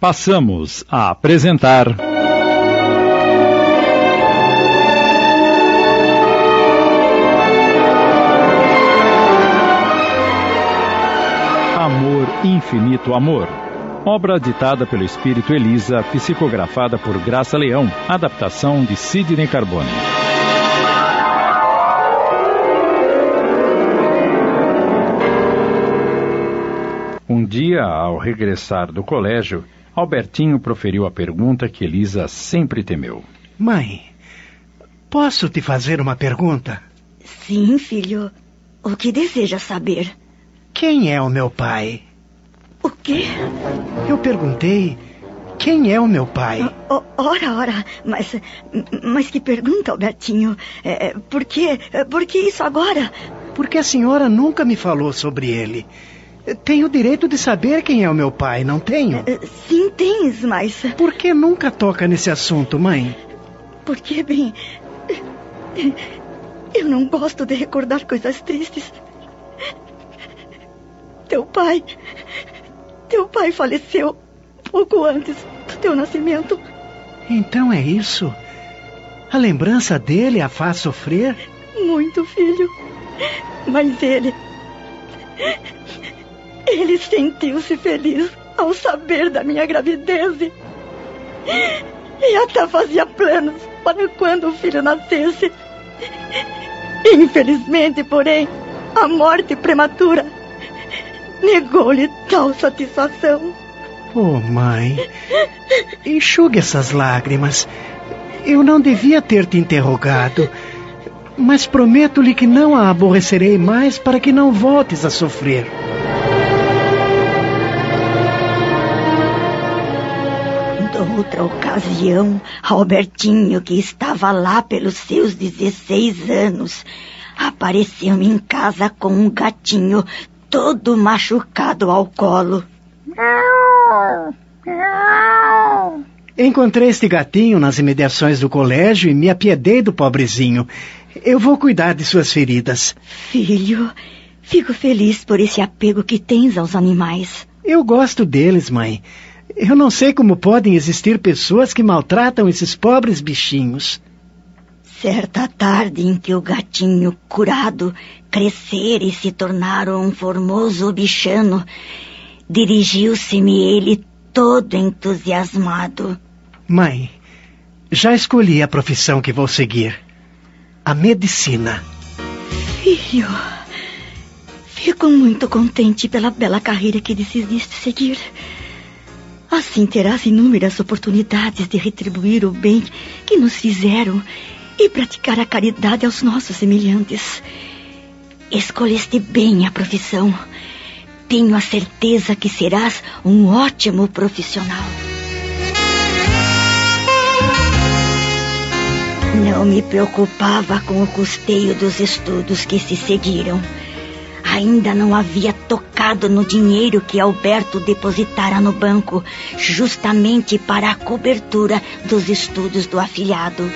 Passamos a apresentar. Amor, Infinito Amor. Obra ditada pelo espírito Elisa, psicografada por Graça Leão, adaptação de Sidney Carbone. Um dia, ao regressar do colégio, Albertinho proferiu a pergunta que Elisa sempre temeu. Mãe, posso te fazer uma pergunta? Sim, filho. O que deseja saber? Quem é o meu pai? O quê? Eu perguntei quem é o meu pai. O- ora, ora, mas. Mas que pergunta, Albertinho? É, por quê? Por que isso agora? Porque a senhora nunca me falou sobre ele. Tenho o direito de saber quem é o meu pai, não tenho? É, Sim, tens, mas. Por que nunca toca nesse assunto, mãe? Porque, bem. Eu não gosto de recordar coisas tristes. Teu pai. Teu pai faleceu pouco antes do teu nascimento. Então é isso? A lembrança dele a faz sofrer? Muito, filho. Mas ele. Ele sentiu-se feliz ao saber da minha gravidez. e- até fazia planos para quando o filho nascesse. Infelizmente, porém, a morte prematura negou-lhe tal satisfação. Oh, mãe. Enxugue essas lágrimas. Eu não devia ter te interrogado. Mas prometo-lhe que não a aborrecerei mais para que não voltes a sofrer. Outra ocasião, Albertinho, que estava lá pelos seus 16 anos, apareceu em casa com um gatinho todo machucado ao colo. Encontrei este gatinho nas imediações do colégio e me apiedei do pobrezinho. Eu vou cuidar de suas feridas. Filho, fico feliz por esse apego que tens aos animais. Eu gosto deles, mãe. Eu não sei como podem existir pessoas que maltratam esses pobres bichinhos. Certa tarde em que o gatinho curado crescer e se tornar um formoso bichano, dirigiu-se-me ele todo entusiasmado. Mãe, já escolhi a profissão que vou seguir. A medicina. Filho, fico muito contente pela bela carreira que decidiste seguir. Assim terás inúmeras oportunidades de retribuir o bem que nos fizeram e praticar a caridade aos nossos semelhantes. Escolheste bem a profissão. Tenho a certeza que serás um ótimo profissional. Não me preocupava com o custeio dos estudos que se seguiram. Ainda não havia tocado no dinheiro que Alberto depositara no banco, justamente para a cobertura dos estudos do afilhado.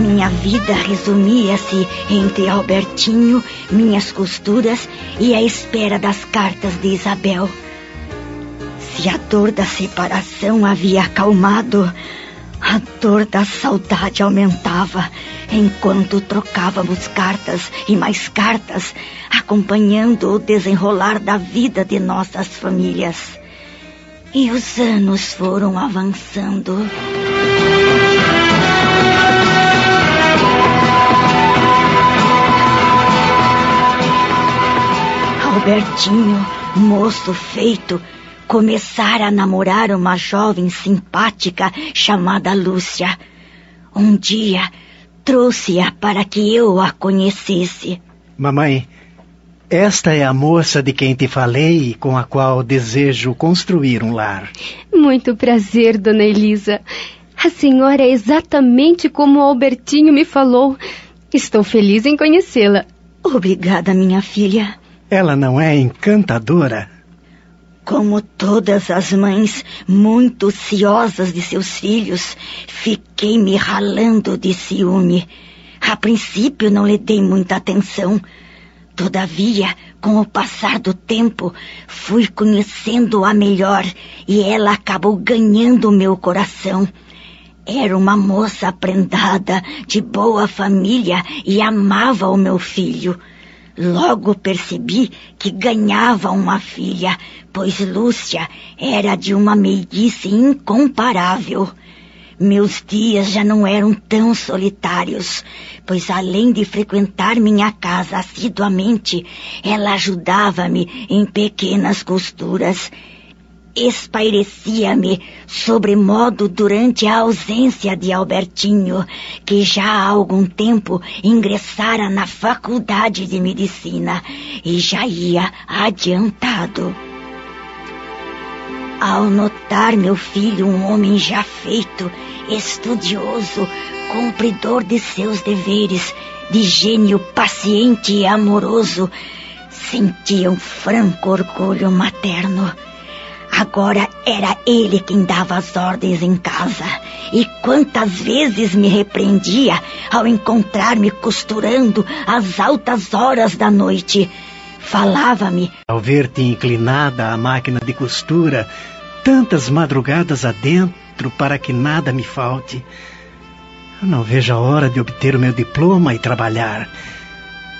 Minha vida resumia-se entre Albertinho, minhas costuras e a espera das cartas de Isabel. Se a dor da separação havia acalmado, a dor da saudade aumentava enquanto trocávamos cartas e mais cartas, acompanhando o desenrolar da vida de nossas famílias. E os anos foram avançando. Albertinho, moço feito, começara a namorar uma jovem simpática chamada Lúcia. Um dia trouxe-a para que eu a conhecesse. Mamãe, esta é a moça de quem te falei e com a qual desejo construir um lar. Muito prazer, dona Elisa. A senhora é exatamente como o Albertinho me falou. Estou feliz em conhecê-la. Obrigada, minha filha. Ela não é encantadora? Como todas as mães muito ciosas de seus filhos, fiquei me ralando de ciúme. A princípio não lhe dei muita atenção. Todavia, com o passar do tempo, fui conhecendo-a melhor e ela acabou ganhando meu coração. Era uma moça prendada, de boa família e amava o meu filho. Logo percebi que ganhava uma filha, pois Lúcia era de uma meiguice incomparável. Meus dias já não eram tão solitários, pois além de frequentar minha casa assiduamente, ela ajudava-me em pequenas costuras. Espairecia-me sobremodo durante a ausência de Albertinho, que já há algum tempo ingressara na faculdade de medicina e já ia adiantado. Ao notar meu filho um homem já feito, estudioso, cumpridor de seus deveres, de gênio paciente e amoroso, sentia um franco orgulho materno. Agora era ele quem dava as ordens em casa. E quantas vezes me repreendia ao encontrar-me costurando às altas horas da noite Falava-me. Ao ver-te inclinada à máquina de costura, tantas madrugadas adentro para que nada me falte. Eu não vejo a hora de obter o meu diploma e trabalhar.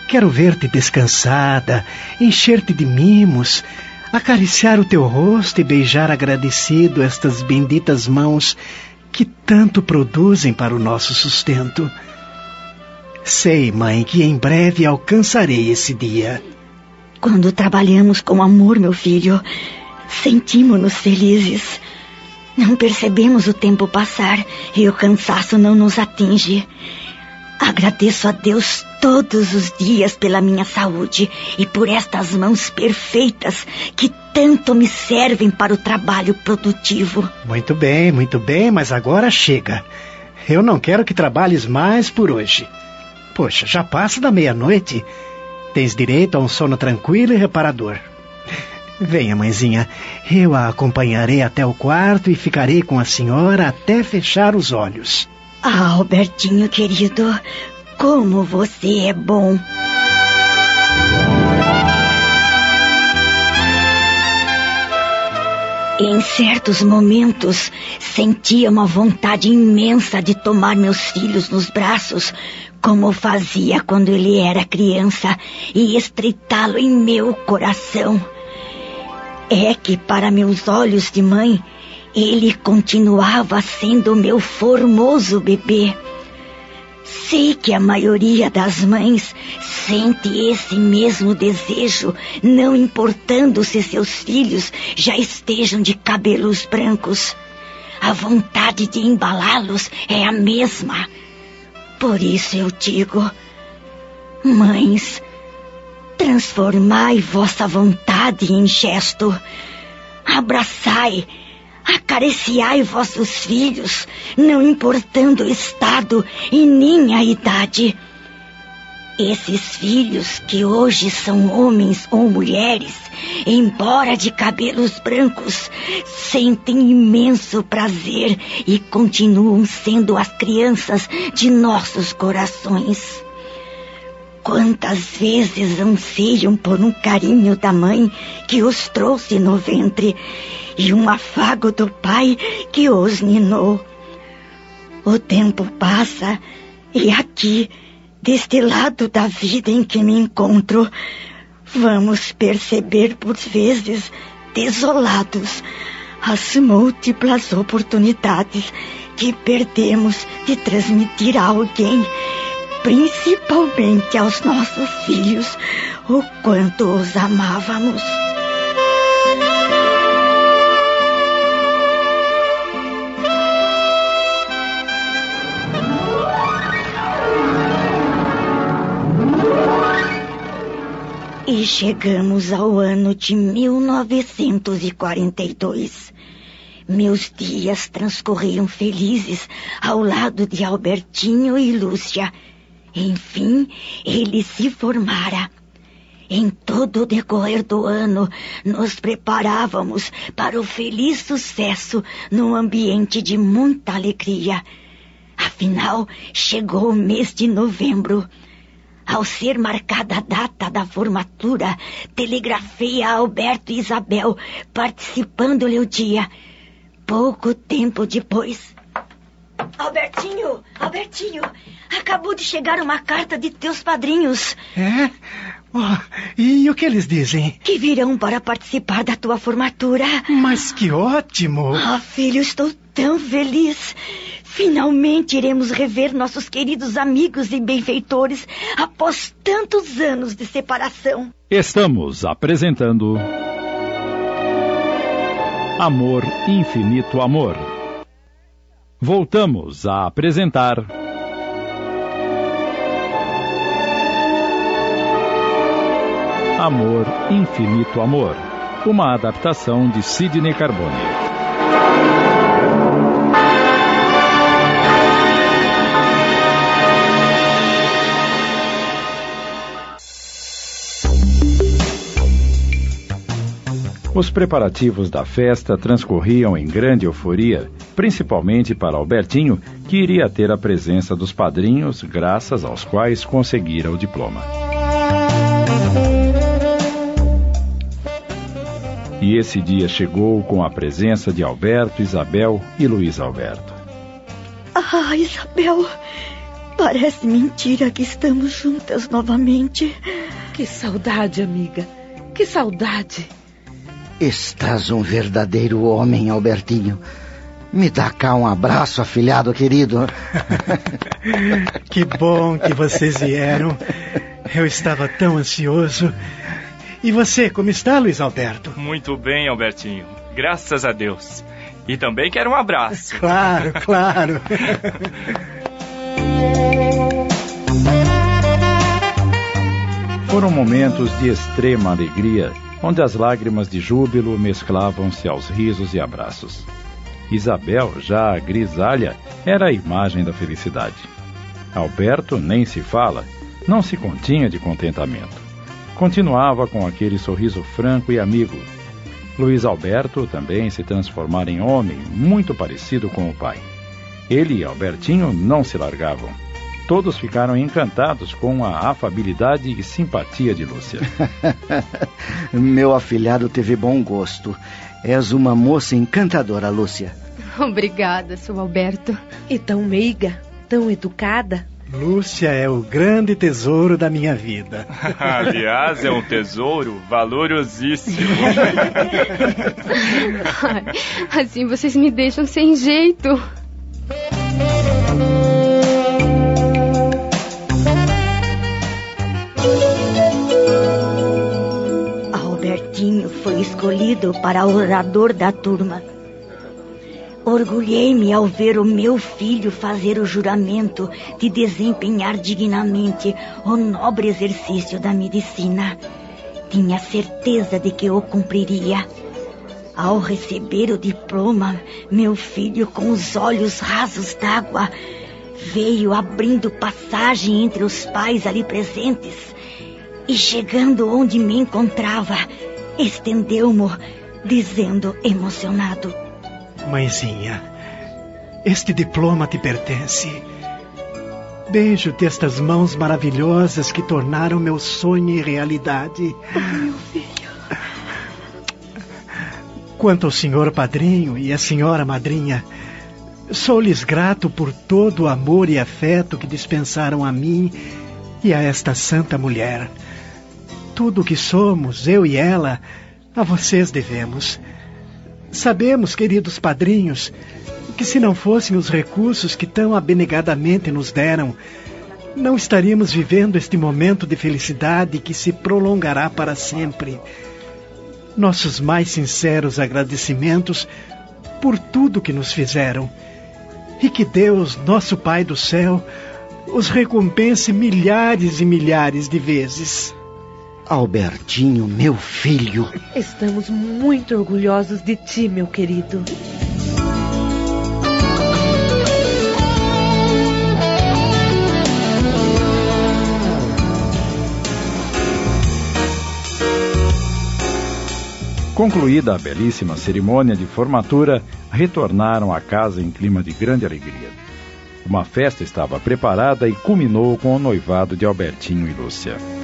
Quero ver-te descansada, encher-te de mimos, acariciar o teu rosto e beijar agradecido estas benditas mãos que tanto produzem para o nosso sustento. Sei, mãe, que em breve alcançarei esse dia. Quando trabalhamos com amor, meu filho, sentimos-nos felizes. Não percebemos o tempo passar e o cansaço não nos atinge. Agradeço a Deus todos os dias pela minha saúde e por estas mãos perfeitas que tanto me servem para o trabalho produtivo. Muito bem, muito bem, mas agora chega. Eu não quero que trabalhes mais por hoje. Poxa, já passa da meia-noite Tens direito a um sono tranquilo e reparador. Venha, mãezinha. Eu a acompanharei até o quarto e ficarei com a senhora até fechar os olhos. Ah, Albertinho querido, como você é bom. Em certos momentos, sentia uma vontade imensa de tomar meus filhos nos braços, como fazia quando ele era criança, e estreitá-lo em meu coração. É que, para meus olhos de mãe, ele continuava sendo meu formoso bebê. Sei que a maioria das mães sente esse mesmo desejo, não importando se seus filhos já estejam de cabelos brancos. A vontade de embalá-los é a mesma por isso eu digo, mães, transformai vossa vontade em gesto, abraçai, acariciai vossos filhos, não importando o estado e nem a idade. Esses filhos que hoje são homens ou mulheres, embora de cabelos brancos, sentem imenso prazer e continuam sendo as crianças de nossos corações. Quantas vezes anseiam por um carinho da mãe que os trouxe no ventre e um afago do pai que os ninou. O tempo passa e aqui deste lado da vida em que me encontro, vamos perceber por vezes desolados as múltiplas oportunidades que perdemos de transmitir a alguém, principalmente aos nossos filhos, o quanto os amávamos. E chegamos ao ano de 1942. Meus dias transcorriam felizes ao lado de Albertinho e Lúcia. Enfim, ele se formara. Em todo o decorrer do ano, nos preparávamos para o feliz sucesso num ambiente de muita alegria. Afinal, chegou o mês de novembro Ao ser marcada a data da formatura, telegrafei a Alberto e Isabel, participando-lhe o dia. Pouco tempo depois. Albertinho, Albertinho, acabou de chegar uma carta de teus padrinhos. É? Oh, e o que eles dizem? Que virão para participar da tua formatura. Mas que ótimo! Ah, filho, estou tão feliz. Finalmente iremos rever nossos queridos amigos e benfeitores após tantos anos de separação. Estamos apresentando. Amor, Infinito Amor. Voltamos a apresentar. Amor, Infinito Amor. Uma adaptação de Sidney Carbone. Os preparativos da festa transcorriam em grande euforia, principalmente para Albertinho, que iria ter a presença dos padrinhos, graças aos quais conseguira o diploma. E esse dia chegou com a presença de Alberto, Isabel e Luiz Alberto. Ah, Isabel, parece mentira que estamos juntas novamente. Que saudade, amiga. Que saudade. Estás um verdadeiro homem, Albertinho. Me dá cá um abraço, afilhado querido. que bom que vocês vieram. Eu estava tão ansioso. E você, como está, Luiz Alberto? Muito bem, Albertinho. Graças a Deus. E também quero um abraço. Claro, claro. Foram momentos de extrema alegria onde as lágrimas de júbilo mesclavam-se aos risos e abraços. Isabel, já grisalha, era a imagem da felicidade. Alberto nem se fala, não se continha de contentamento. Continuava com aquele sorriso franco e amigo. Luiz Alberto também se transformara em homem, muito parecido com o pai. Ele e Albertinho não se largavam Todos ficaram encantados com a afabilidade e simpatia de Lúcia. Meu afilhado teve bom gosto. És uma moça encantadora, Lúcia. Obrigada, seu Alberto. E tão meiga, tão educada. Lúcia é o grande tesouro da minha vida. Aliás, é um tesouro valorosíssimo. assim vocês me deixam sem jeito. Escolhido para orador da turma. Orgulhei-me ao ver o meu filho fazer o juramento de desempenhar dignamente o nobre exercício da medicina. Tinha certeza de que o cumpriria. Ao receber o diploma, meu filho, com os olhos rasos d'água, veio abrindo passagem entre os pais ali presentes. E chegando onde me encontrava, estendeu-mo, dizendo emocionado: Mãezinha, este diploma te pertence. Beijo-te estas mãos maravilhosas que tornaram meu sonho realidade. Oh, meu filho. Quanto ao senhor padrinho e à senhora madrinha, sou-lhes grato por todo o amor e afeto que dispensaram a mim e a esta santa mulher. Tudo o que somos, eu e ela, a vocês devemos. Sabemos, queridos padrinhos, que se não fossem os recursos que tão abnegadamente nos deram, não estaríamos vivendo este momento de felicidade que se prolongará para sempre. Nossos mais sinceros agradecimentos por tudo que nos fizeram. E que Deus, nosso Pai do céu, os recompense milhares e milhares de vezes. Albertinho, meu filho. Estamos muito orgulhosos de ti, meu querido. Concluída a belíssima cerimônia de formatura, retornaram à casa em clima de grande alegria. Uma festa estava preparada e culminou com o noivado de Albertinho e Lúcia.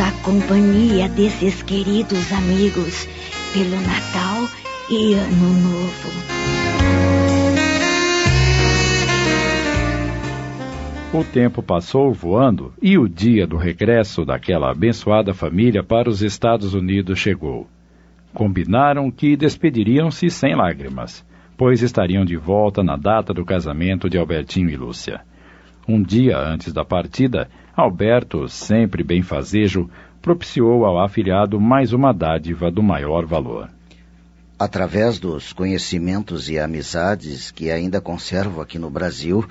A companhia desses queridos amigos pelo Natal e Ano Novo. O tempo passou voando e o dia do regresso daquela abençoada família para os Estados Unidos chegou. Combinaram que despediriam-se sem lágrimas, pois estariam de volta na data do casamento de Albertinho e Lúcia. Um dia antes da partida, Alberto, sempre benfazejo, propiciou ao afilhado mais uma dádiva do maior valor. Através dos conhecimentos e amizades que ainda conservo aqui no Brasil,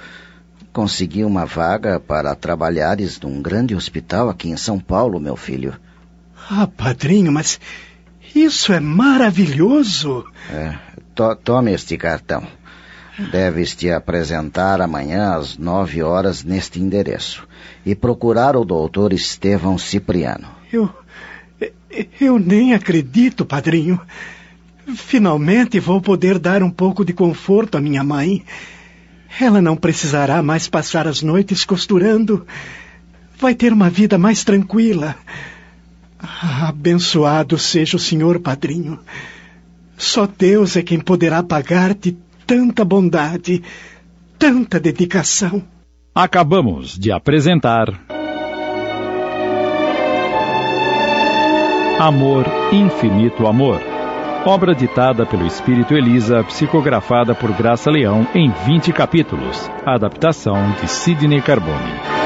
consegui uma vaga para trabalhares num grande hospital aqui em São Paulo, meu filho. Ah, padrinho, mas isso é maravilhoso. É, to tome este cartão. Deves te apresentar amanhã às nove horas neste endereço e procurar o doutor Estevão Cipriano. Eu. Eu nem acredito, padrinho. Finalmente vou poder dar um pouco de conforto à minha mãe. Ela não precisará mais passar as noites costurando. Vai ter uma vida mais tranquila. Abençoado seja o senhor padrinho. Só Deus é quem poderá pagar-te tanta bondade, tanta dedicação. Acabamos de apresentar. Amor, Infinito Amor. Obra ditada pelo Espírito Elisa, psicografada por Graça Leão em 20 capítulos. Adaptação de Sidney Carbone.